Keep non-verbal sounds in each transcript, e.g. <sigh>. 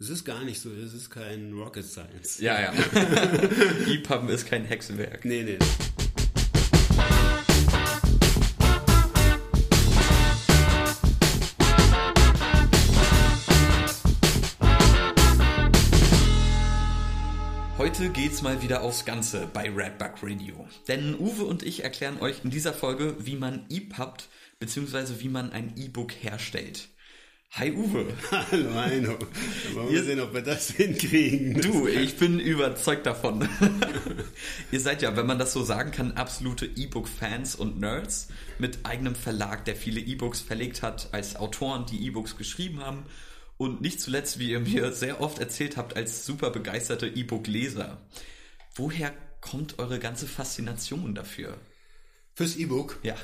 Es ist gar nicht so, es ist kein Rocket Science. Ja, ja. <laughs> EPUB ist kein Hexenwerk. Nee, nee. Heute geht's mal wieder aufs Ganze bei Redbug Radio. Denn Uwe und ich erklären euch in dieser Folge, wie man EPUB bzw. wie man ein E-Book herstellt. Hi Uwe. <laughs> Hallo Heino. Wollen wir sehen, ob wir das hinkriegen. Du, ich bin überzeugt davon. <laughs> Ihr seid ja, wenn man das so sagen kann, absolute E-Book-Fans und Nerds mit eigenem Verlag, der viele E-Books verlegt hat, als Autoren, die E-Books geschrieben haben und nicht zuletzt, wie ihr mir sehr oft erzählt habt, als super begeisterte E-Book-Leser. Woher kommt eure ganze Faszination dafür? Fürs E-Book? Ja.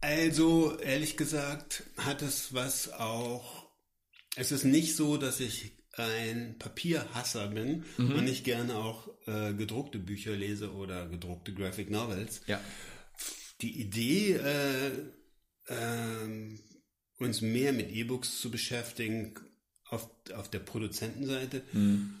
Also, ehrlich gesagt, hat es was auch. Es ist nicht so, dass ich ein Papierhasser bin Mhm. und nicht gerne auch äh, gedruckte Bücher lese oder gedruckte Graphic Novels. Ja. Die Idee, äh, ähm, uns mehr mit E-Books zu beschäftigen, auf, auf der Produzentenseite,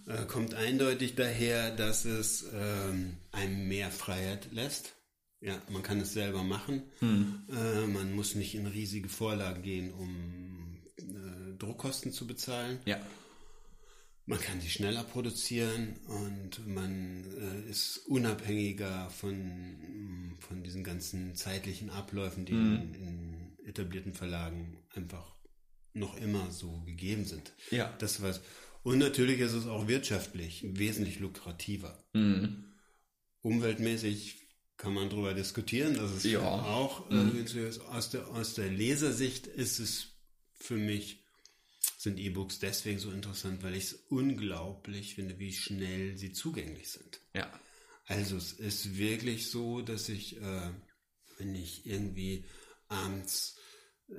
äh, kommt eindeutig daher, dass es ähm, einem mehr Freiheit lässt. Ja, man kann es selber machen. Äh, man muss nicht in riesige Vorlagen gehen, um äh, Druckkosten zu bezahlen. Ja. Man kann sie schneller produzieren und man äh, ist unabhängiger von, von diesen ganzen zeitlichen Abläufen, die in, in etablierten Verlagen einfach noch immer so gegeben sind. Ja. Das was. Und natürlich ist es auch wirtschaftlich wesentlich lukrativer. Mhm. Umweltmäßig kann man darüber diskutieren. Das ist Ja. auch äh, aus, der, aus der Lesersicht ist es für mich sind E-Books deswegen so interessant, weil ich es unglaublich finde, wie schnell sie zugänglich sind. Ja. Also es ist wirklich so, dass ich, äh, wenn ich irgendwie abends äh,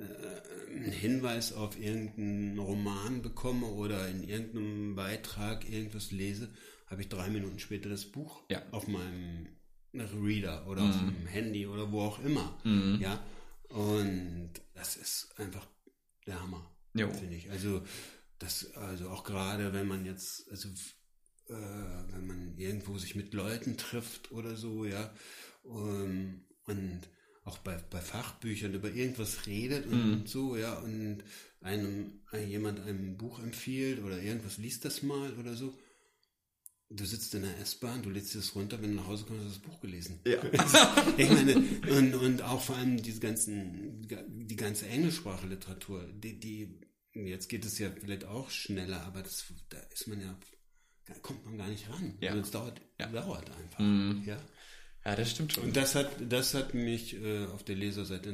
einen Hinweis auf irgendeinen Roman bekomme oder in irgendeinem Beitrag irgendwas lese, habe ich drei Minuten später das Buch Ja. auf meinem Reader oder auf dem Handy oder wo auch immer. Ja. Und das ist einfach der Hammer, finde ich. Also das, also auch gerade wenn man jetzt, also äh, wenn man irgendwo sich mit Leuten trifft oder so, ja, ähm, und auch bei, bei Fachbüchern über irgendwas redet und so, ja, und einem jemand einem ein Buch empfiehlt oder irgendwas liest das mal oder so. Du sitzt in der S-Bahn, du lädst es runter, wenn du nach Hause kommst, hast du das Buch gelesen. Ja. <laughs> Ich meine, und, und auch vor allem diese ganzen, die ganze englischsprachige Literatur, die, die, jetzt geht es ja vielleicht auch schneller, aber das, da ist man ja, da kommt man gar nicht ran. Ja. Und es dauert, Ja. dauert einfach. Ja. Ja, das stimmt schon. Und das hat, das hat mich äh, auf der Leserseite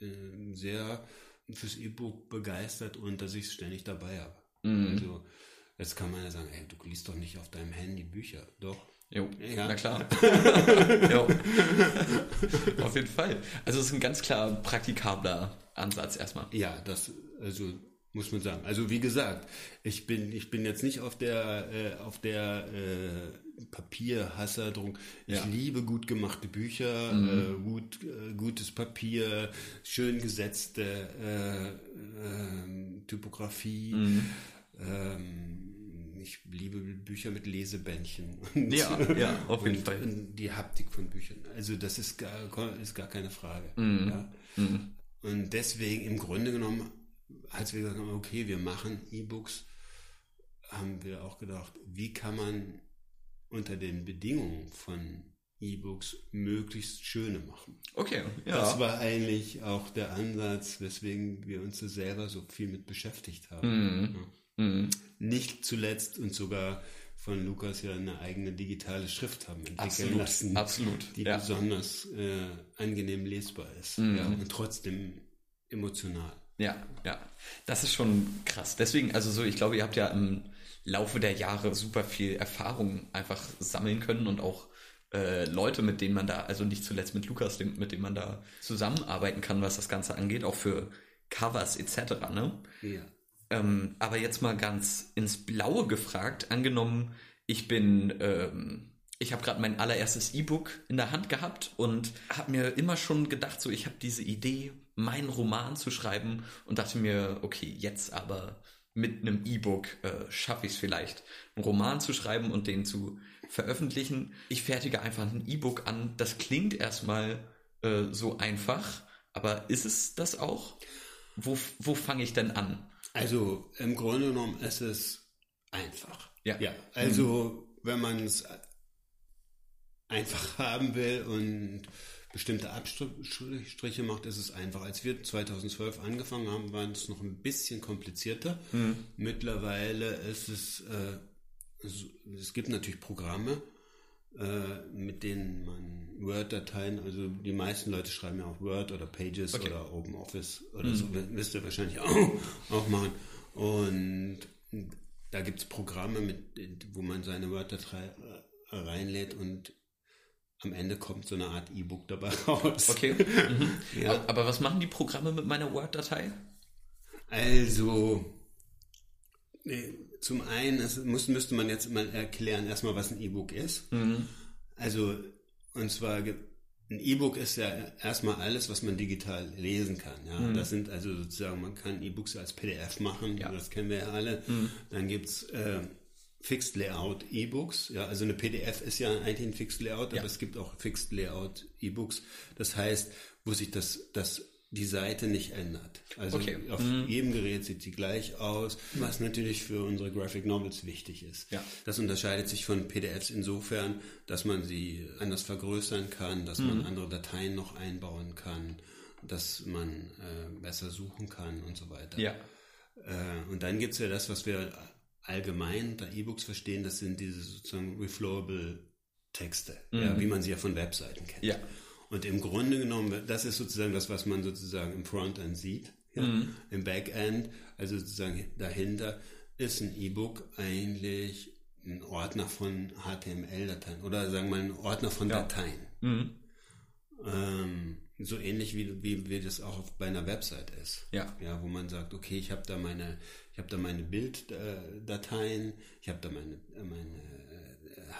äh, sehr fürs E-Book begeistert und dass ich es ständig dabei habe. Also, jetzt kann man ja sagen, ey, du liest doch nicht auf deinem Handy Bücher. Doch. Jo, Ja. na klar. <laughs> jo. Auf jeden Fall. Also es ist ein ganz klar praktikabler Ansatz erstmal. Ja, das, also muss man sagen. Also wie gesagt, ich bin, ich bin jetzt nicht auf der, äh, auf der äh, Papierhasserdrung. Ich Ja. liebe gut gemachte Bücher, äh, gut, äh, gutes Papier, schön gesetzte äh, ähm, Typografie. Ähm, ich liebe Bücher mit Lesebändchen. Und, <laughs> Ja, ja, auf jeden und, Fall. und die Haptik von Büchern. Also das ist gar, ist gar keine Frage. Mhm. Ja? Und deswegen im Grunde genommen, als wir gesagt haben, okay, wir machen E-Books, haben wir auch gedacht, wie kann man unter den Bedingungen von E-Books möglichst schöne machen. Okay, ja. Das war eigentlich auch der Ansatz, weswegen wir uns so selber so viel mit beschäftigt haben. Ja. Mhm. Nicht zuletzt und sogar von Lukas ja eine eigene digitale Schrift haben entwickeln Absolut, lassen, absolut, die ja. Mhm. besonders äh, angenehm lesbar ist ja, und trotzdem emotional. Ja, ja. Das ist schon krass. Deswegen, also so, ich glaube, ihr habt ja im Laufe der Jahre super viel Erfahrung einfach sammeln können und auch äh, Leute, mit denen man da, also nicht zuletzt mit Lukas, mit dem man da zusammenarbeiten kann, was das Ganze angeht, auch für Covers etc. Ne? Ja. Ähm, aber jetzt mal ganz ins Blaue gefragt, angenommen, ich bin, ähm, ich habe gerade mein allererstes E-Book in der Hand gehabt und habe mir immer schon gedacht, so ich habe diese Idee, meinen Roman zu schreiben und dachte mir, okay, jetzt aber mit einem E-Book äh, schaffe ich es vielleicht, einen Roman zu schreiben und den zu veröffentlichen. Ich fertige einfach ein E-Book an. Das klingt erstmal äh, so einfach, aber ist es das auch? Wo, wo fange ich denn an? Also im Grunde genommen ist es einfach. Ja. ja also mhm. wenn man es einfach haben will und bestimmte Abstriche macht, ist es einfach. Als wir 2012 angefangen haben, war es noch ein bisschen komplizierter. Mhm. Mittlerweile ist es, äh, es gibt natürlich Programme, äh, mit denen man Word-Dateien, also die meisten Leute schreiben ja auch Word oder Pages okay. oder OpenOffice oder mhm. so, wisst ihr wahrscheinlich auch, auch machen. Und da gibt es Programme, mit, wo man seine Word-Datei äh, reinlädt und am Ende kommt so eine Art E-Book dabei <laughs> raus. Okay. Mhm. Ja. Aber was machen die Programme mit meiner Word-Datei? Also, zum einen es muss, müsste man jetzt mal erklären, erstmal, was ein E-Book ist. Mhm. Also, und zwar, ein E-Book ist ja erstmal alles, was man digital lesen kann. Ja? Mhm. Das sind also sozusagen, man kann E-Books als PDF machen, ja. das kennen wir ja alle. Mhm. Dann gibt's äh, Fixed Layout E-Books. Ja, also eine PDF ist ja eigentlich ein Fixed Layout, ja. aber es gibt auch Fixed Layout E-Books. Das heißt, wo sich das, das die Seite nicht ändert. Also okay. auf mhm. jedem Gerät sieht sie gleich aus, was natürlich für unsere Graphic Novels wichtig ist. Ja. Das unterscheidet sich von PDFs insofern, dass man sie anders vergrößern kann, dass mhm. man andere Dateien noch einbauen kann, dass man äh, besser suchen kann und so weiter. Ja. Äh, und dann gibt es ja das, was wir allgemein unter E-Books verstehen, das sind diese sozusagen reflowable Texte, mhm. ja, wie man sie ja von Webseiten kennt. Ja. Und im Grunde genommen, das ist sozusagen das, was man sozusagen im Frontend sieht, ja, mhm. im Backend, also sozusagen dahinter ist ein E-Book eigentlich ein Ordner von HTML-Dateien oder sagen wir mal ein Ordner von ja. Dateien. Mhm. Ähm, so ähnlich wie, wie, wie das auch bei einer Website ist. Ja. Ja, wo man sagt, okay, ich habe da meine, ich habe da meine Bilddateien, ich habe da meine, meine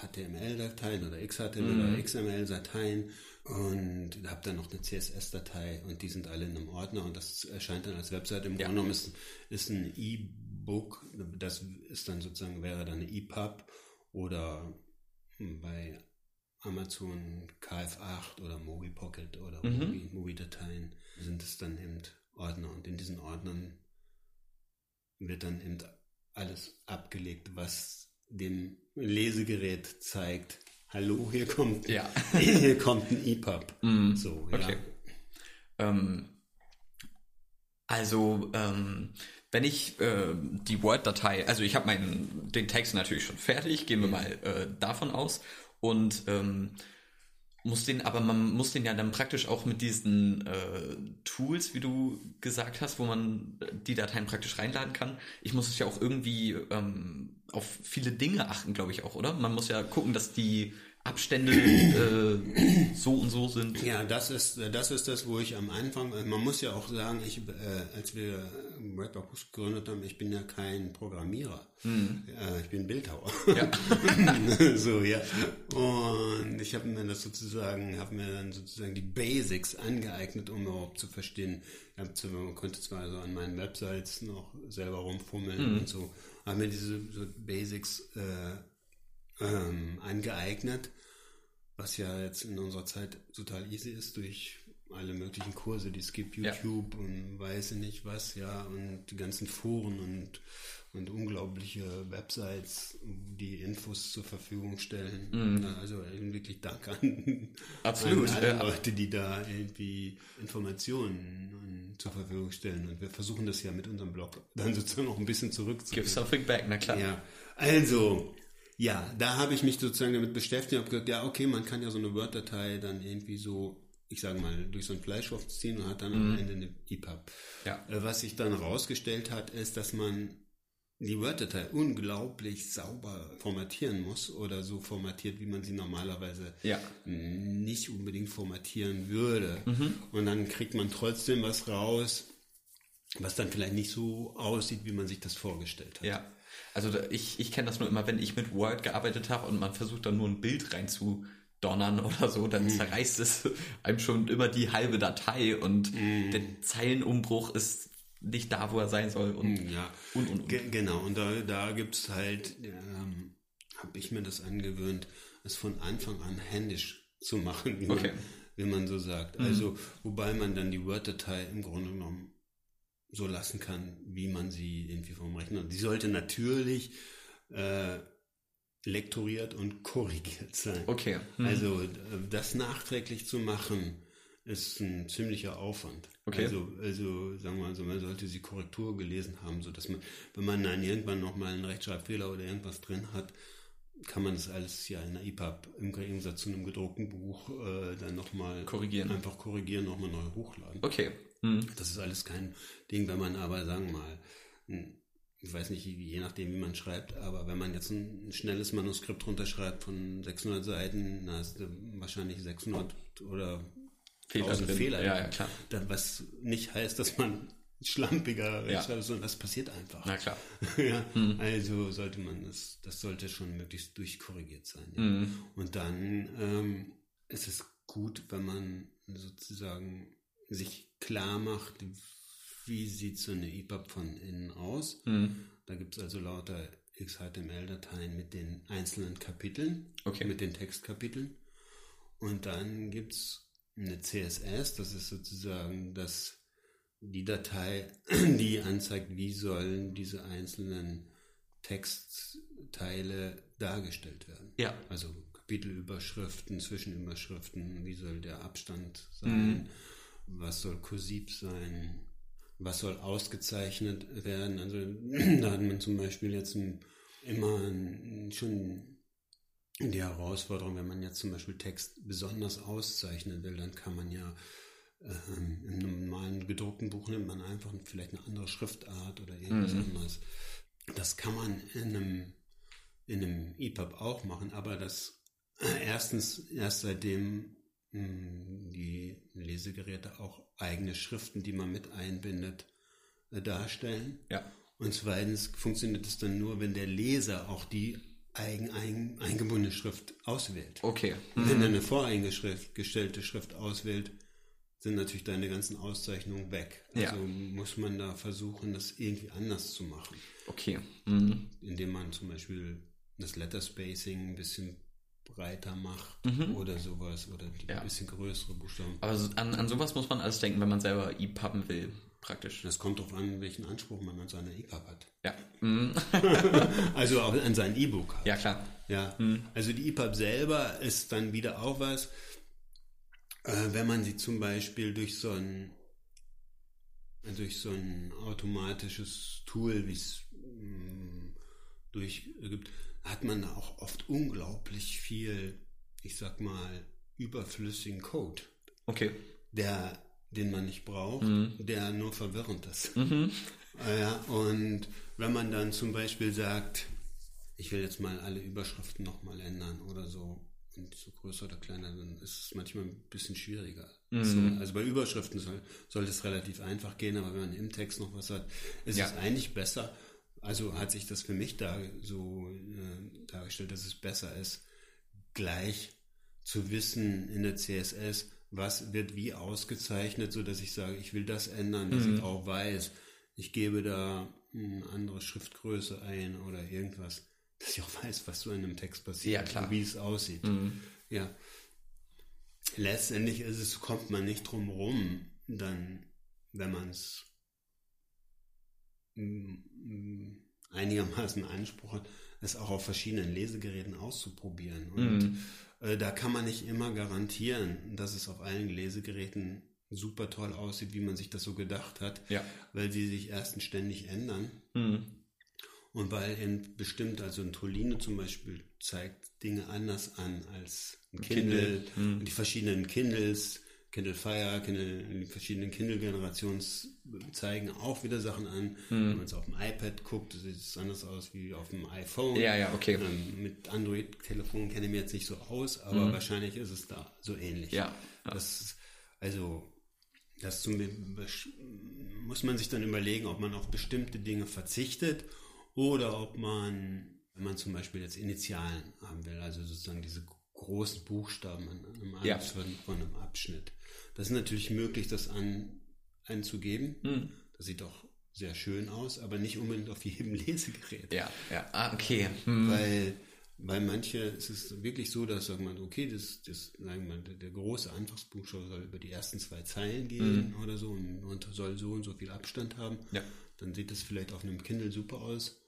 HTML-Dateien oder XHTML mhm. oder XML-Dateien und habe dann noch eine CSS-Datei und die sind alle in einem Ordner und das erscheint dann als Website. Im ja. Grunde genommen ist, ist ein E-Book, das ist dann sozusagen, wäre dann eine EPUB oder bei Amazon KF8 oder Mobi Pocket oder mhm. Mobi-Dateien sind es dann eben Ordner und in diesen Ordnern wird dann eben alles abgelegt, was dem Lesegerät zeigt, hallo, hier kommt, ja. <laughs> hier kommt ein EPUB. Mm, so, ja. Okay. Ähm, also, ähm, wenn ich äh, die Word-Datei, also ich habe den Text natürlich schon fertig, gehen wir mal äh, davon aus und ähm, muss den, aber man muss den ja dann praktisch auch mit diesen äh, Tools, wie du gesagt hast, wo man die Dateien praktisch reinladen kann. Ich muss es ja auch irgendwie ähm, auf viele Dinge achten, glaube ich auch, oder? Man muss ja gucken, dass die Abstände äh, so und so sind. Ja, das ist das ist das, wo ich am Anfang, man muss ja auch sagen, ich, äh, als wir Redbox gegründet haben, ich bin ja kein Programmierer, hm. äh, ich bin Bildhauer. Ja. <laughs> so ja. Und ich habe mir das sozusagen, habe mir dann sozusagen die Basics angeeignet, um überhaupt zu verstehen. Man konnte zwar so an meinen Websites noch selber rumfummeln hm. und so, habe mir diese so Basics äh, ähm, angeeignet, was ja jetzt in unserer Zeit total easy ist durch alle möglichen Kurse, die es gibt, YouTube ja. und weiß ich nicht was, ja, und die ganzen Foren und, und unglaubliche Websites, die Infos zur Verfügung stellen. Mhm. Also wirklich Dank an, Absolut, an alle ja. Leute, die da irgendwie Informationen zur Verfügung stellen. Und wir versuchen das ja mit unserem Blog dann sozusagen noch ein bisschen zurückzugeben. Give something back, na klar. Ja, also, ja, da habe ich mich sozusagen damit beschäftigt und habe gesagt, ja, okay, man kann ja so eine Word-Datei dann irgendwie so, ich sage mal, durch so einen Fleischwurf ziehen und hat dann mhm. am Ende eine EPUB. Ja. Äh, was sich dann herausgestellt hat, ist, dass man die Word-Datei unglaublich sauber formatieren muss oder so formatiert, wie man sie normalerweise ja. nicht unbedingt formatieren würde. Mhm. Und dann kriegt man trotzdem was raus, was dann vielleicht nicht so aussieht, wie man sich das vorgestellt hat. Ja. Also ich, ich kenne das nur immer, wenn ich mit Word gearbeitet habe und man versucht dann nur ein Bild reinzudonnern <laughs> oder so, dann mm. zerreißt es einem schon immer die halbe Datei und mm. der Zeilenumbruch ist nicht da, wo er sein soll und Hm, ja. und, und, und. Ge genau, und da, da gibt es halt, ähm, habe ich mir das angewöhnt, es von Anfang an händisch zu machen, wie, Okay. man, wie man so sagt. Also, wobei man dann die Word-Datei im Grunde genommen so lassen kann, wie man sie irgendwie vom Rechner. Die sollte natürlich äh, lektoriert und korrigiert sein. Okay. Hm. Also äh, das nachträglich zu machen, ist ein ziemlicher Aufwand. Okay. Also, also sagen wir mal so, man sollte sie Korrektur gelesen haben, so dass man, wenn man dann irgendwann nochmal einen Rechtschreibfehler oder irgendwas drin hat, kann man das alles ja in der EPUB im Gegensatz zu einem gedruckten Buch äh, dann nochmal Korrigieren. Einfach korrigieren, nochmal neu hochladen. Okay. Hm. Das ist alles kein Ding, wenn man aber, sagen wir mal, ein- ich weiß nicht, je nachdem, wie man schreibt, aber wenn man jetzt ein, schnelles Manuskript runterschreibt von 600 Seiten, dann hast du wahrscheinlich 600 oder Fehler 1000 drin. Fehler. Ja, ja, klar. Dann, was nicht heißt, dass man schlampiger Ja. rechtschreibt, sondern das passiert einfach. Na klar. <laughs> ja, also sollte man das, das sollte schon möglichst durchkorrigiert sein. Ja. Mhm. Und dann ähm, ist es gut, wenn man sozusagen sich klar macht, wie sieht so eine EPUB von innen aus. Mhm. Da gibt es also lauter XHTML-Dateien mit den einzelnen Kapiteln, Okay. mit den Textkapiteln. Und dann gibt es eine CSS, das ist sozusagen das, die Datei, <clears throat> die anzeigt, wie sollen diese einzelnen Textteile dargestellt werden. Ja. Also Kapitelüberschriften, Zwischenüberschriften, wie soll der Abstand sein, was soll kursiv sein, was soll ausgezeichnet werden. Also <clears throat> da hat man zum Beispiel jetzt ein, immer ein, schon die Herausforderung, wenn man jetzt zum Beispiel Text besonders auszeichnen will, dann kann man ja ähm, im normalen gedruckten Buch nimmt man einfach vielleicht eine andere Schriftart oder irgendwas anderes. Das kann man in einem, in einem EPUB auch machen, aber das äh, erstens erst seitdem die Lesegeräte auch eigene Schriften, die man mit einbindet, äh, darstellen. Ja. Und zweitens funktioniert es dann nur, wenn der Leser auch die eigen, eigen, eingebundene Schrift auswählt. Okay. Wenn er eine voreingestellte Schrift auswählt, sind natürlich deine ganzen Auszeichnungen weg. Ja. Also muss man da versuchen, das irgendwie anders zu machen. Okay. Mhm. Indem man zum Beispiel das Letter Spacing ein bisschen breiter macht oder sowas oder die Ja. ein bisschen größere Buchstaben. Aber so- an, an sowas muss man alles denken, wenn man selber EPUBen will, praktisch. Das kommt darauf an, welchen Anspruch man an seine EPUB hat. Ja. Mhm. <laughs> Also auch an sein E-Book hat. Ja, klar. Ja, also die EPUB selber ist dann wieder auch was, äh, wenn man sie zum Beispiel durch so ein durch so ein automatisches Tool, wie es mh, durchgibt, hat man da auch oft unglaublich viel, ich sag mal, überflüssigen Code, Okay. der, den man nicht braucht, der nur verwirrend ist. Äh, <laughs> Ja, und wenn man dann zum Beispiel sagt, ich will jetzt mal alle Überschriften nochmal ändern oder so, und so größer oder kleiner, dann ist es manchmal ein bisschen schwieriger. So, also bei Überschriften soll, soll das relativ einfach gehen, aber wenn man im Text noch was hat, ist Ja. es eigentlich besser. Also hat sich das für mich da so äh, dargestellt, dass es besser ist, gleich zu wissen in der CSS, was wird wie ausgezeichnet, so dass ich sage, ich will das ändern, dass ich auch weiß, ich gebe da eine andere Schriftgröße ein oder irgendwas, dass ich auch weiß, was so in einem Text passiert, Ja, klar. und wie es aussieht. Ja. Letztendlich ist es, kommt man nicht drum rum, dann, wenn man es einigermaßen Anspruch hat, es auch auf verschiedenen Lesegeräten auszuprobieren. Und äh, da kann man nicht immer garantieren, dass es auf allen Lesegeräten super toll aussieht, wie man sich das so gedacht hat, Ja. weil sie sich erstens ständig ändern Mhm. und weil in bestimmt, also ein Tolino zum Beispiel zeigt Dinge anders an als ein Kindle. Kindle, Und die verschiedenen Kindles, Kindle Fire, Kindle, die verschiedenen Kindle-Generationen zeigen auch wieder Sachen an. Wenn man es auf dem iPad guckt, sieht es anders aus wie auf dem iPhone. Ja, ja, okay. Ähm, mit Android-Telefonen kenne ich mich jetzt nicht so aus, aber wahrscheinlich ist es da so ähnlich. Mhm. Ja, ja. Das, also, das muss man sich dann überlegen, ob man auf bestimmte Dinge verzichtet oder ob man, wenn man zum Beispiel jetzt Initialen haben will, also sozusagen diese großen Buchstaben an einem Ja. Von einem Abschnitt. Das ist natürlich möglich, das an, einzugeben. Mhm. Das sieht auch sehr schön aus, aber nicht unbedingt auf jedem <laughs> Lesegerät. Ja, ja, ah, okay. Hm. Weil, weil manche, es ist wirklich so, dass sagt man, okay, das, das, sagen wir, der, der große Anfangsbuchstabe soll über die ersten zwei Zeilen gehen oder so und, und soll so und so viel Abstand haben. Ja. Dann sieht das vielleicht auf einem Kindle super aus.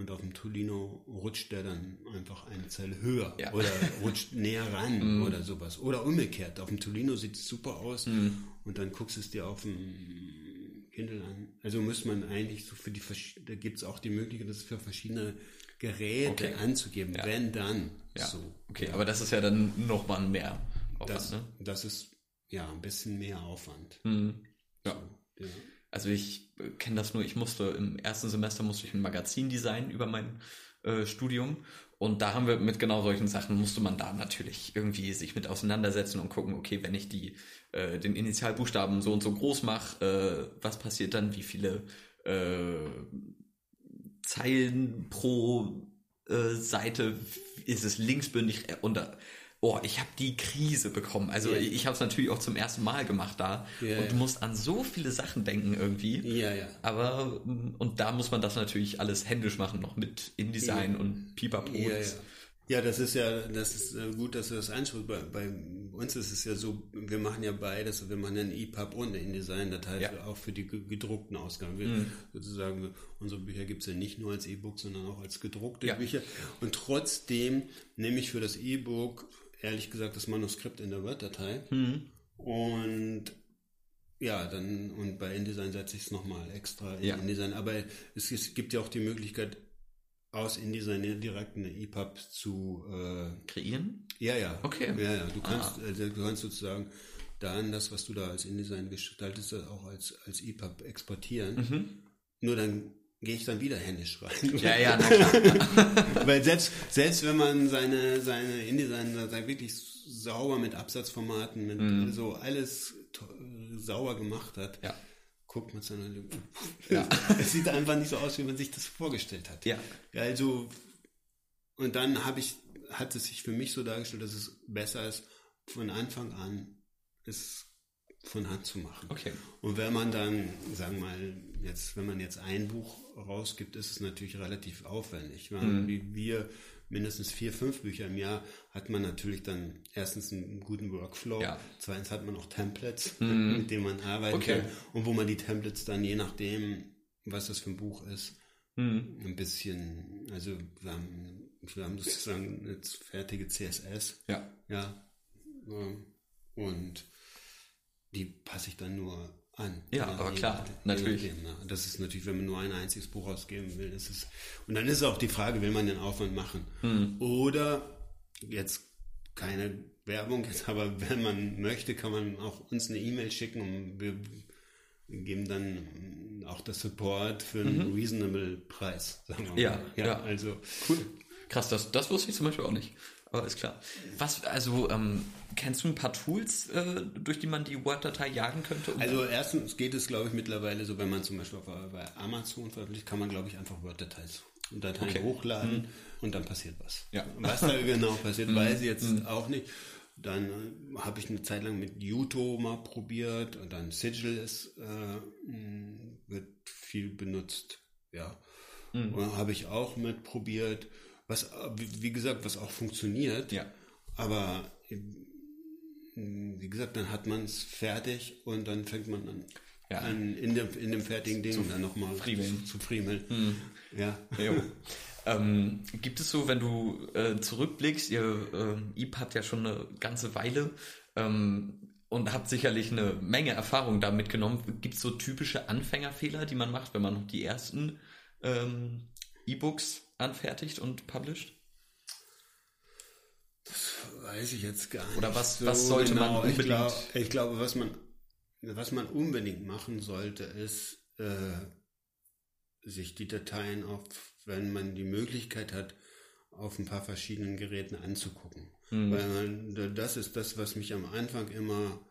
Und auf dem Tolino rutscht der dann einfach eine Zeile höher Ja. oder rutscht näher ran <laughs> oder sowas. Oder umgekehrt. Auf dem Tolino sieht es super aus und dann guckst du es dir auf dem Kindle an. Also muss man eigentlich so für die da gibt es auch die Möglichkeit, das für verschiedene Geräte Okay. anzugeben. Ja. Wenn dann Ja. so. Okay, aber das ist ja dann nochmal mehr Aufwand, Das, ne? das ist ja ein bisschen mehr Aufwand. Hm. Ja. Ja. Also ich äh, kenne das nur, ich musste im ersten Semester musste ich ein Magazin designen über mein äh, Studium. Und da haben wir mit genau solchen Sachen musste man da natürlich irgendwie sich mit auseinandersetzen und gucken, okay, wenn ich die äh, den Initialbuchstaben so und so groß mache, äh, was passiert dann, wie viele äh, Zeilen pro äh, Seite? Ist es linksbündig? Und oh, ich habe die Krise bekommen. Also Ja. ich habe es natürlich auch zum ersten Mal gemacht da Ja, und du musst an so viele Sachen denken irgendwie. ja, ja. Aber mm, und da muss man das natürlich alles händisch machen, noch mit InDesign und Pipapo. Ja, ja. ja, das ist ja, das ist äh, gut, dass du das einsprichst. Bei, bei uns ist es ja so, wir machen ja beides, wir machen einen EPUB und eine InDesign-Datei Ja. auch für die ge- gedruckten Ausgaben. Wir, Mhm. Sozusagen, unsere Bücher gibt es ja nicht nur als E-Book, sondern auch als gedruckte Ja. Bücher. Und trotzdem nehme ich für das E-Book, ehrlich gesagt, das Manuskript in der Word-Datei. Mhm. Und ja, dann, und bei InDesign setze ich es nochmal extra in Ja. InDesign. Aber es, es gibt ja auch die Möglichkeit, aus InDesign direkt eine EPUB zu, äh, Kreieren? ja, ja. Okay. Ja, ja. Du kannst, also, du kannst sozusagen dann das, was du da als InDesign gestaltest, auch als, als EPUB exportieren. Nur dann gehe ich dann wieder händisch rein. Ja, ja, na <laughs> klar. Weil selbst, selbst wenn man seine, seine InDesign-Datei wirklich sauber mit Absatzformaten, mit so alles sauber gemacht hat, Ja. guckt man es dann Ja. <laughs> es sieht einfach nicht so aus, wie man sich das vorgestellt hat. Ja. Ja, also, und dann habe ich, hat es sich für mich so dargestellt, dass es besser ist, von Anfang an es von Hand zu machen. Okay. Und wenn man dann, sagen wir mal, jetzt, wenn man jetzt ein Buch rausgibt, ist es natürlich relativ aufwendig. Mhm. Wie wir mindestens vier, fünf Bücher im Jahr hat man natürlich dann erstens einen guten Workflow, Ja. Mhm. zweitens hat man auch Templates, <laughs> mit denen man arbeiten Okay. kann und wo man die Templates dann je nachdem, was das für ein Buch ist, Mhm. ein bisschen, also wir haben, wir haben sozusagen jetzt fertige CSS, Ja. ja, ähm, und die passe ich dann nur an. Ja, aber klar, nachdem, natürlich. nachdem, ne? Das ist natürlich, wenn man nur ein einziges Buch ausgeben will, ist es, und dann ist auch die Frage, will man den Aufwand machen? Hm. Oder jetzt keine Werbung, jetzt <laughs> aber wenn man möchte, kann man auch uns eine E-Mail schicken und wir geben dann auch das Support für einen reasonable Preis, sagen wir mal. Mhm. Ja, ja. also Cool. Krass, das, das wusste ich zum Beispiel auch nicht. Ist klar. Was, also, ähm, kennst du ein paar Tools, äh, durch die man die Word-Datei jagen könnte? um- Also erstens geht es, glaube ich, mittlerweile so, wenn man zum Beispiel auf, bei Amazon veröffentlicht, kann man, glaube ich, einfach Word-Dateien Dateien Okay. hochladen und dann passiert was. Ja. Was da genau passiert, <laughs> weiß ich jetzt auch nicht. Dann äh, habe ich eine Zeit lang mit Yuto mal probiert und dann Sigil ist, äh, wird viel benutzt. Ja. Und Habe ich auch mit probiert. Was, äh, wie, gesagt, was auch funktioniert. Ja. Aber äh, wie gesagt, dann hat man es fertig und dann fängt man an, Ja. an in, dem, in dem fertigen Ding dann nochmal friemeln. zu, zu friemeln. Ja. Jo. ähm, gibt es so, wenn du äh, zurückblickst, ihr ähm, IB habt ja schon eine ganze Weile ähm, und habt sicherlich eine Menge Erfahrung da mitgenommen. Gibt es so typische Anfängerfehler, die man macht, wenn man noch die ersten ähm, E-Books anfertigt und published? Weiß ich jetzt gar nicht. Oder was- was sollte man Ich, unbedingt- glaub, ich glaube, was man, was man unbedingt machen sollte, ist, äh, sich die Dateien auf, wenn man die Möglichkeit hat, auf ein paar verschiedenen Geräten anzugucken. Mhm. Weil man, das ist das, was mich am Anfang immer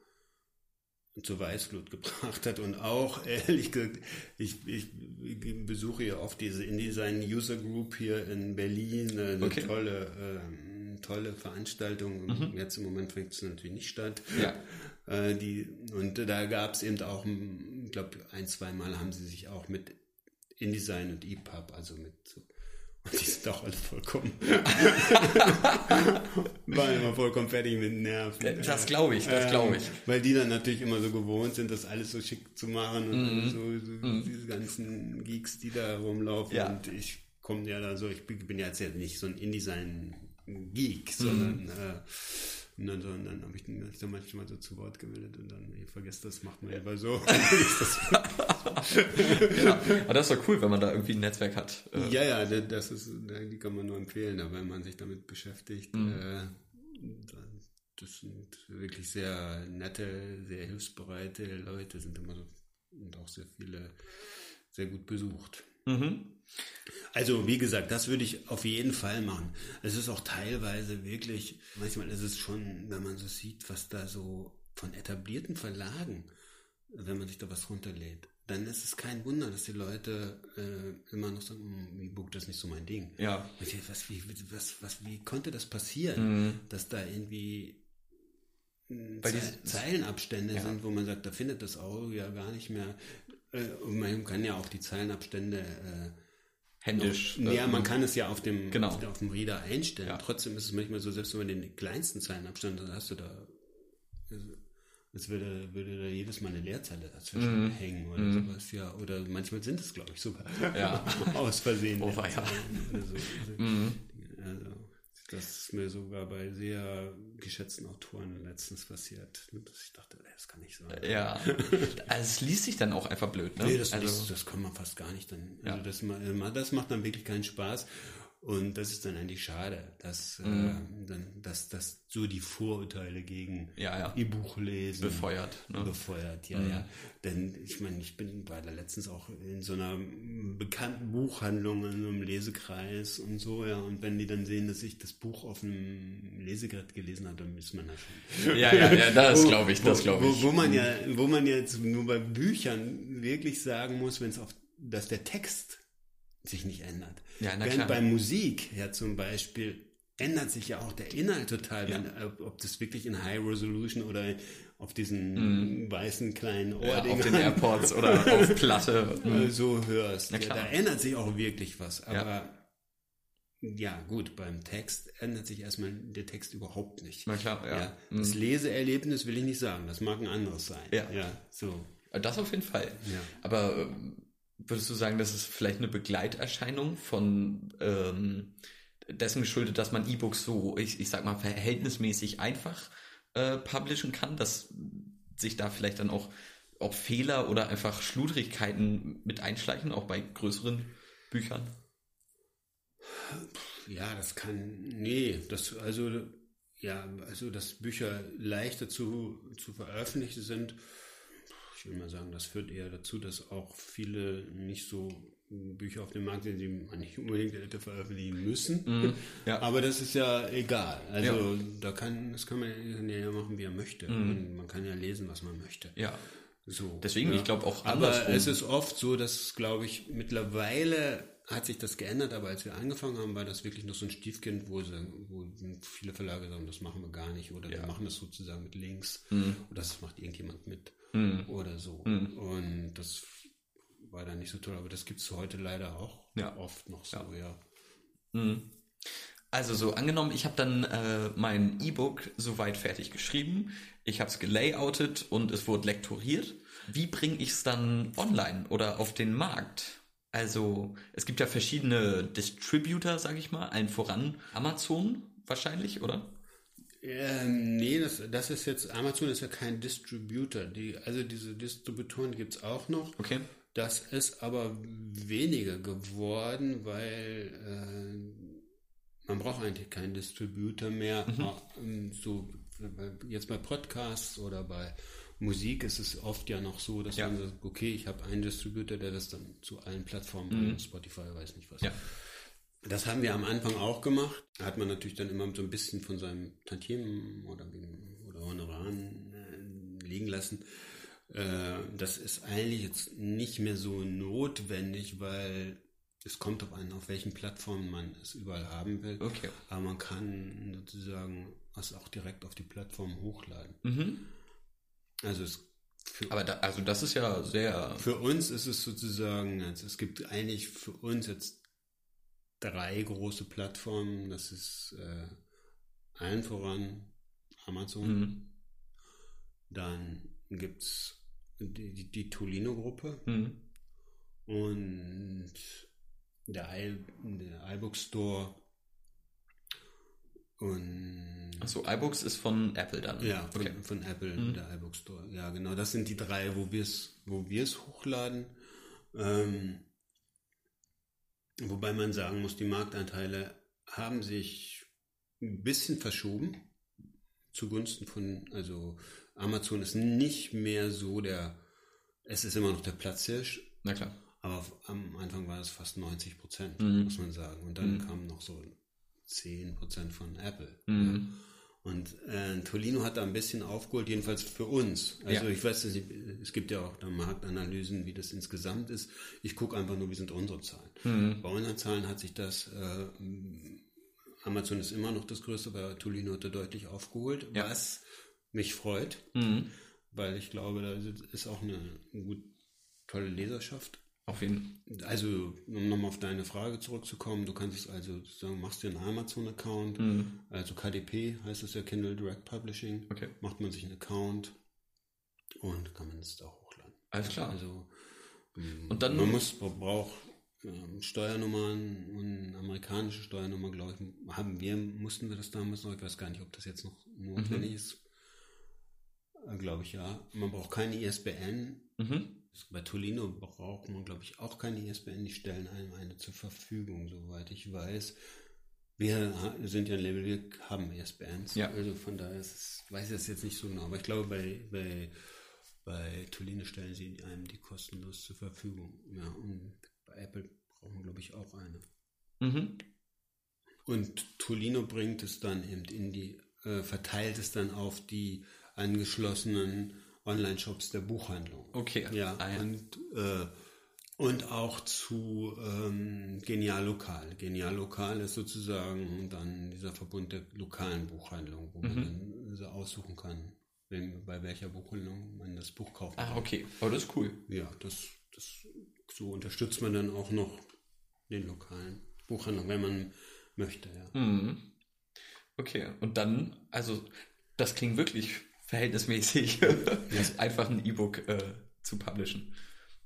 zur Weißglut gebracht hat und auch <laughs> ehrlich gesagt, ich, ich, besuche ja oft diese InDesign User Group hier in Berlin, äh, eine Okay. tolle, ähm, tolle Veranstaltung. Jetzt im Moment fängt es natürlich nicht statt. Ja. Äh, die, und da gab es eben auch ich glaube, ein, zwei Mal haben sie sich auch mit InDesign und EPUB, also mit so <laughs> die sind auch alle vollkommen. <laughs> waren immer vollkommen fertig mit Nerven. Das glaube ich, das glaube ich. Ähm, weil die dann natürlich immer so gewohnt sind, das alles so schick zu machen und mm so, so mm diese ganzen Geeks, die da rumlaufen. Ja. Und ich komme ja da so, ich bin ja jetzt nicht so ein InDesign-Geek, sondern mm äh, und dann, so, und dann habe ich mich dann manchmal so zu Wort gemeldet und dann, ich vergesse das, macht man lieber so. ja, <laughs> <laughs> aber das ist doch cool, wenn man da irgendwie ein Netzwerk hat. Äh. Ja, ja, das ist, die kann man nur empfehlen, aber wenn man sich damit beschäftigt, mhm. äh, das sind wirklich sehr nette, sehr hilfsbereite Leute, sind immer so und auch sehr viele sehr gut besucht. Mhm. Also, wie gesagt, das würde ich auf jeden Fall machen. Es ist auch teilweise wirklich, manchmal ist es schon, wenn man so sieht, was da so von etablierten Verlagen, wenn man sich da was runterlädt, dann ist es kein Wunder, dass die Leute äh, immer noch sagen, hm, E-Book, das ist nicht so mein Ding. Ja. Was, wie, was, was, wie konnte das passieren, mhm. dass da irgendwie Ze Zeilenabstände ja. sind, wo man sagt, da findet das Auge ja gar nicht mehr. Äh, und man kann ja auch die Zeilenabstände äh, händisch. Noch, ja, man kann es ja auf dem, genau. auf, dem Reader einstellen. Ja. Trotzdem ist es manchmal so, selbst wenn man den kleinsten Zeilenabstand, dann hast du da, als würde, würde da jedes Mal eine Leerzeile dazwischen mm. hängen oder mm. sowas. Ja, oder manchmal sind es, glaube ich, sogar ja. <laughs> aus Versehen. Oh, ja. Oder so. Also, mm. also, das ist mir sogar bei sehr geschätzten Autoren letztens passiert. Dass ich dachte, das kann nicht sein. Ja. <laughs> Also es liest sich dann auch einfach blöd, ne? Nee, das, also, liest, das kann man fast gar nicht dann. Also das, das macht dann wirklich keinen Spaß. Und das ist dann eigentlich schade, dass, mhm. äh, dann, dass, dass so die Vorurteile gegen ja, ja. E-Buchlesen befeuert. Ne? Befeuert, ja, mhm. ja. Denn ich meine, ich bin war da letztens auch in so einer bekannten Buchhandlung, in einem Lesekreis und so, ja. Und wenn die dann sehen, dass ich das Buch auf einem Lesegerät gelesen habe, dann ist man da schon. <laughs> Ja, ja, ja, das glaube ich, das glaube ich. Wo, wo man ja, wo man jetzt nur bei Büchern wirklich sagen muss, wenn es auf, dass der Text sich nicht ändert. Ja, na Während klar. bei Musik ja zum Beispiel ändert sich ja auch der Inhalt total, Ja. wenn, ob das wirklich in High Resolution oder auf diesen weißen kleinen Mhm. Ja, auf den Airports oder <laughs> auf Platte. äh, so hörst. Ja, da ändert sich auch wirklich was. Aber ja. gut, beim Text ändert sich erstmal der Text überhaupt nicht. Na klar, ja. Mhm. Das Leseerlebnis will ich nicht sagen, das mag ein anderes sein. Ja. so. Das auf jeden Fall. Aber ähm, würdest du sagen, das ist vielleicht eine Begleiterscheinung von ähm, dessen geschuldet, dass man E-Books so, ich, ich sag mal, verhältnismäßig einfach äh, publishen kann, dass sich da vielleicht dann auch, auch Fehler oder einfach Schludrigkeiten mit einschleichen, auch bei größeren Büchern? Ja, das kann, nee, das, also, ja, also, dass Bücher leichter zu, zu veröffentlichen sind, ich will mal sagen, das führt eher dazu, dass auch viele nicht so Bücher auf dem Markt sind, die man nicht unbedingt hätte veröffentlichen müssen. Mhm, ja. <laughs> Aber das ist ja egal. Also, da kann, das kann man ja machen, wie er möchte. Man, man kann ja lesen, was man möchte. Ja. So, Deswegen, ja. ich glaube auch Aber andersrum. es ist oft so, dass, glaube ich, mittlerweile hat sich das geändert, aber als wir angefangen haben, war das wirklich noch so ein Stiefkind, wo, sie, wo viele Verlage sagen, das machen wir gar nicht oder wir machen das sozusagen mit Links Mhm. oder das macht irgendjemand mit oder so. Mhm. Und das war dann nicht so toll, aber das gibt es heute leider auch Ja. oft noch so, ja. Also so angenommen, ich habe dann äh, mein E-Book soweit fertig geschrieben, ich habe es gelayoutet und es wurde lektoriert. Wie bringe ich es dann online oder auf den Markt? Also es gibt ja verschiedene Distributor, sage ich mal, allen voran Amazon wahrscheinlich, oder? Ähm, nee, das, das ist jetzt, Amazon ist ja kein Distributor. Die, also diese Distributoren gibt es auch noch. Okay. Das ist aber weniger geworden, weil äh, man braucht eigentlich keinen Distributor mehr. Ähm, So jetzt bei Podcasts oder bei Musik ist es oft ja noch so, dass Ja. man sagt, okay, ich habe einen Distributor, der das dann zu allen Plattformen bringt, Spotify, weiß nicht was. Ja. Das haben wir am Anfang auch gemacht. Da hat man natürlich dann immer so ein bisschen von seinem Tantiemen oder, oder Honoraren äh, liegen lassen. Äh, das ist eigentlich jetzt nicht mehr so notwendig, weil es kommt auf an, auf welchen Plattformen man es überall haben will. Okay. Aber man kann sozusagen es auch direkt auf die Plattform hochladen. Mhm. Also es Aber da, also das ist ja sehr. Für uns ist es sozusagen, also es gibt eigentlich für uns jetzt drei große Plattformen. Das ist äh, allen voran Amazon. Mhm. Dann gibt es die, die, die Tolino-Gruppe Mhm. und der, I, der iBook Store und Achso, iBooks ist von Apple dann. ja, von, okay. von Apple, Mhm. der iBook Store. Ja, genau, das sind die drei, wo wir es wo wir's hochladen. Ähm, wobei man sagen muss, die Marktanteile haben sich ein bisschen verschoben zugunsten von, also Amazon ist nicht mehr so der, es ist immer noch der Platzhirsch, Na klar. aber am Anfang war es fast 90 Prozent, Mhm. muss man sagen. Und dann Mhm. kamen noch so 10 Prozent von Apple. Mhm. Und äh, Tolino hat da ein bisschen aufgeholt, jedenfalls für uns. Also Ja. ich weiß nicht, es gibt ja auch da Marktanalysen, wie das insgesamt ist. Ich gucke einfach nur, wie sind unsere Zahlen. Mhm. Bei unseren Zahlen hat sich das, äh, Amazon ist immer noch das Größte, aber Tolino hat da deutlich aufgeholt, Ja. was mich freut, Mhm. weil ich glaube, da ist auch eine, eine gut, tolle Leserschaft. Auf jeden Also, um nochmal auf deine Frage zurückzukommen, du kannst es also sagen, machst dir einen Amazon-Account, Mhm. also KDP heißt es ja Kindle Direct Publishing, Okay. macht man sich einen Account und kann man es da hochladen. Alles klar. Also, ähm, Und dann- man muss, man braucht ähm, Steuernummern und amerikanische Steuernummer, glaube ich, haben wir, mussten wir das damals noch, ich weiß gar nicht, ob das jetzt noch notwendig ist. Äh, glaube ich ja. Man braucht keine ISBN, Mhm. Bei Tolino braucht man, glaube ich, auch keine ISBN. Die stellen einem eine zur Verfügung, soweit ich weiß. Wir sind ja ein Label, wir haben ISBNs. Ja. Also von daher ist weiß ich das jetzt nicht so genau. Aber ich glaube, bei, bei, bei Tolino stellen sie einem die kostenlos zur Verfügung. Ja, und bei Apple braucht man, glaube ich, auch eine. Mhm. Und Tolino bringt es dann eben in die, äh, verteilt es dann auf die angeschlossenen Online-Shops der Buchhandlung. Okay. Ja, Ah, ja. Und, äh, und auch zu ähm, Genial Lokal. Genial Lokal ist sozusagen dann dieser Verbund der lokalen Buchhandlung, wo man Mhm. dann so aussuchen kann, wem, bei welcher Buchhandlung man das Buch kauft. Ah, okay. Aber das ist cool. Ja, das, das, so unterstützt man dann auch noch den lokalen Buchhandlung, wenn man möchte, ja. Mhm. Okay. Und dann, also, das klingt wirklich verhältnismäßig, <laughs> <laughs> einfach ein E-Book äh, zu publishen.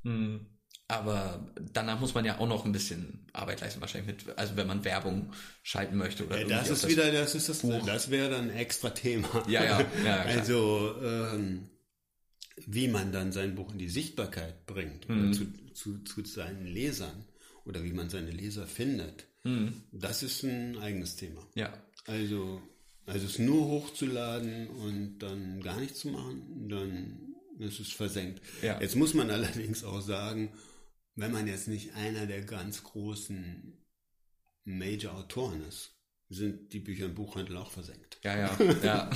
Mhm. Aber danach muss man ja auch noch ein bisschen Arbeit leisten, wahrscheinlich mit, also wenn man Werbung schalten möchte oder Ja, das ist wieder, das ist das, Buch. das wäre dann ein extra Thema. Ja, ja, ja. <laughs> Also, ähm, wie man dann sein Buch in die Sichtbarkeit bringt Mhm. oder zu, zu, zu seinen Lesern oder wie man seine Leser findet, Mhm. das ist ein eigenes Thema. Ja. Also, also es nur hochzuladen und dann gar nichts zu machen, dann ist es versenkt. Ja. Jetzt muss man <laughs> allerdings auch sagen, wenn man jetzt nicht einer der ganz großen Major-Autoren ist, sind die Bücher im Buchhandel auch versenkt. Ja, ja, <laughs> ja.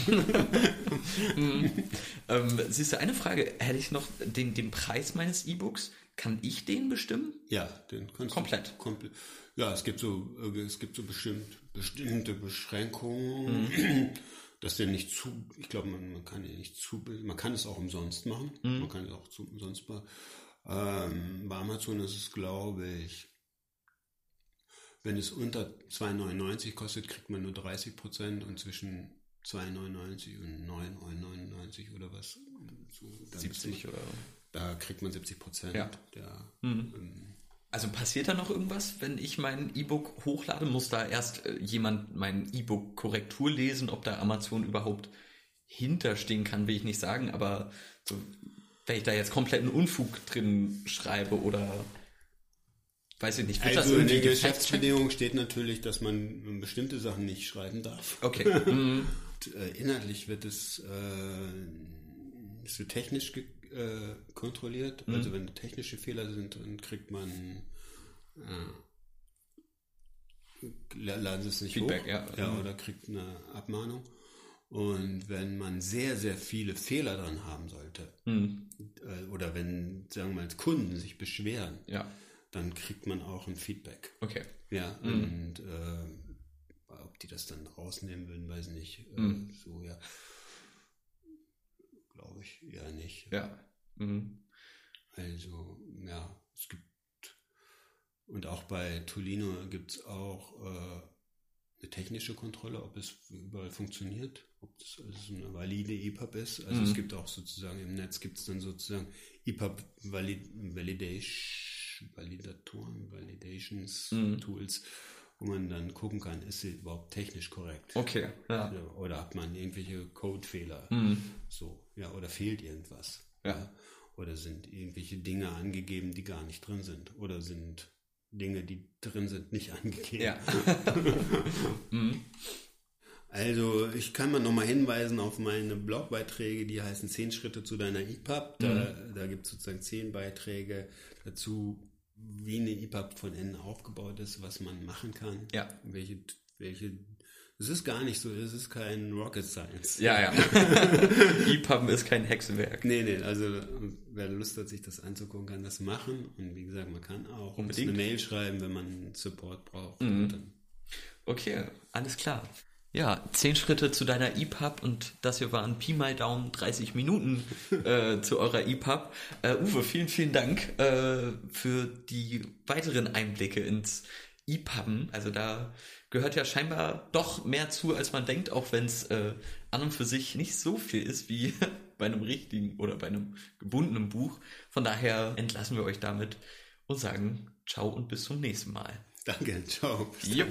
Mhm. ähm, siehst du, eine Frage hätte ich noch, den, den Preis meines E-Books, kann ich den bestimmen? Ja, den kannst Komplett. Du, komplett. Ja, es gibt so, äh, es gibt so bestimmt, bestimmte Beschränkungen, <clears throat> dass der nicht zu, ich glaube, man, man kann den nicht zu, man kann es auch umsonst machen, man kann es auch zu, umsonst machen. Ähm, bei Amazon ist es, glaube ich, wenn es unter 2,99 kostet, kriegt man nur 30 Prozent und zwischen 2,99 und 9,99 oder was. So, dann 70 oder? Da kriegt man 70 Prozent. Ja. Der, Mhm. ähm, Also passiert da noch irgendwas, wenn ich mein E-Book hochlade? Muss da erst äh, jemand mein E-Book Korrektur lesen, ob da Amazon überhaupt hinterstehen kann, will ich nicht sagen, aber so, wenn ich da jetzt kompletten Unfug drin schreibe oder weiß ich nicht, wird das Also in den? Geschäftsbedingungen steht natürlich, dass man bestimmte Sachen nicht schreiben darf. Okay. <laughs> Mhm. Und, äh, inhaltlich wird es, äh, wird technisch ge äh, kontrolliert. Mhm. Also wenn technische Fehler sind, dann kriegt man äh, laden sie es nicht Feedback, hoch. ja. ja Mhm. oder kriegt eine Abmahnung. Und wenn man sehr, sehr viele Fehler dran haben sollte, Mhm. äh, oder wenn, sagen wir mal, Kunden sich beschweren, Ja, dann kriegt man auch ein Feedback. okay. Ja, Mhm. und äh, ob die das dann rausnehmen würden, weiß ich nicht. Äh, Mhm. So, ja. Glaube ich, ja nicht. Ja. Mhm. Also, ja, es gibt, und auch bei Tolino gibt es auch äh, eine technische Kontrolle, ob es überall funktioniert, ob das alles eine valide EPUB ist. Also Mhm. es gibt auch sozusagen im Netz gibt es dann sozusagen EPUB Valid Validation, Validatoren, Validations Mhm. Tools, wo man dann gucken kann, ist sie überhaupt technisch korrekt. Okay. Ja, Oder hat man irgendwelche Codefehler? Mhm. So, ja, oder fehlt irgendwas? Ja. Oder sind irgendwelche Dinge angegeben, die gar nicht drin sind? Oder sind Dinge, die drin sind, nicht angegeben? Ja. <laughs> mhm. Also, ich kann mal nochmal hinweisen auf meine Blogbeiträge, die heißen 10 Schritte zu deiner EPUB. Da, Mhm. da gibt es sozusagen 10 Beiträge dazu, wie eine EPUB von innen aufgebaut ist, was man machen kann. Ja. Welche, welche, es ist gar nicht so, es ist kein Rocket Science. Ja, ja. <laughs> EPUB ist kein Hexenwerk. Nee, nee, also wer Lust hat, sich das anzugucken, kann das machen. Und wie gesagt, man kann auch Unbedingt. eine Mail schreiben, wenn man Support braucht. Mhm. Okay, alles klar. Ja, zehn Schritte zu deiner EPUB und das hier waren Pi mal Daumen 30 Minuten äh, <laughs> zu eurer EPUB. Äh, Uwe, vielen, vielen Dank äh, für die weiteren Einblicke ins EPUBen. Also da gehört ja scheinbar doch mehr zu, als man denkt, auch wenn es äh, an und für sich nicht so viel ist wie <laughs> bei einem richtigen oder bei einem gebundenen Buch. Von daher entlassen wir euch damit und sagen Ciao und bis zum nächsten Mal. danke, ciao. Yep.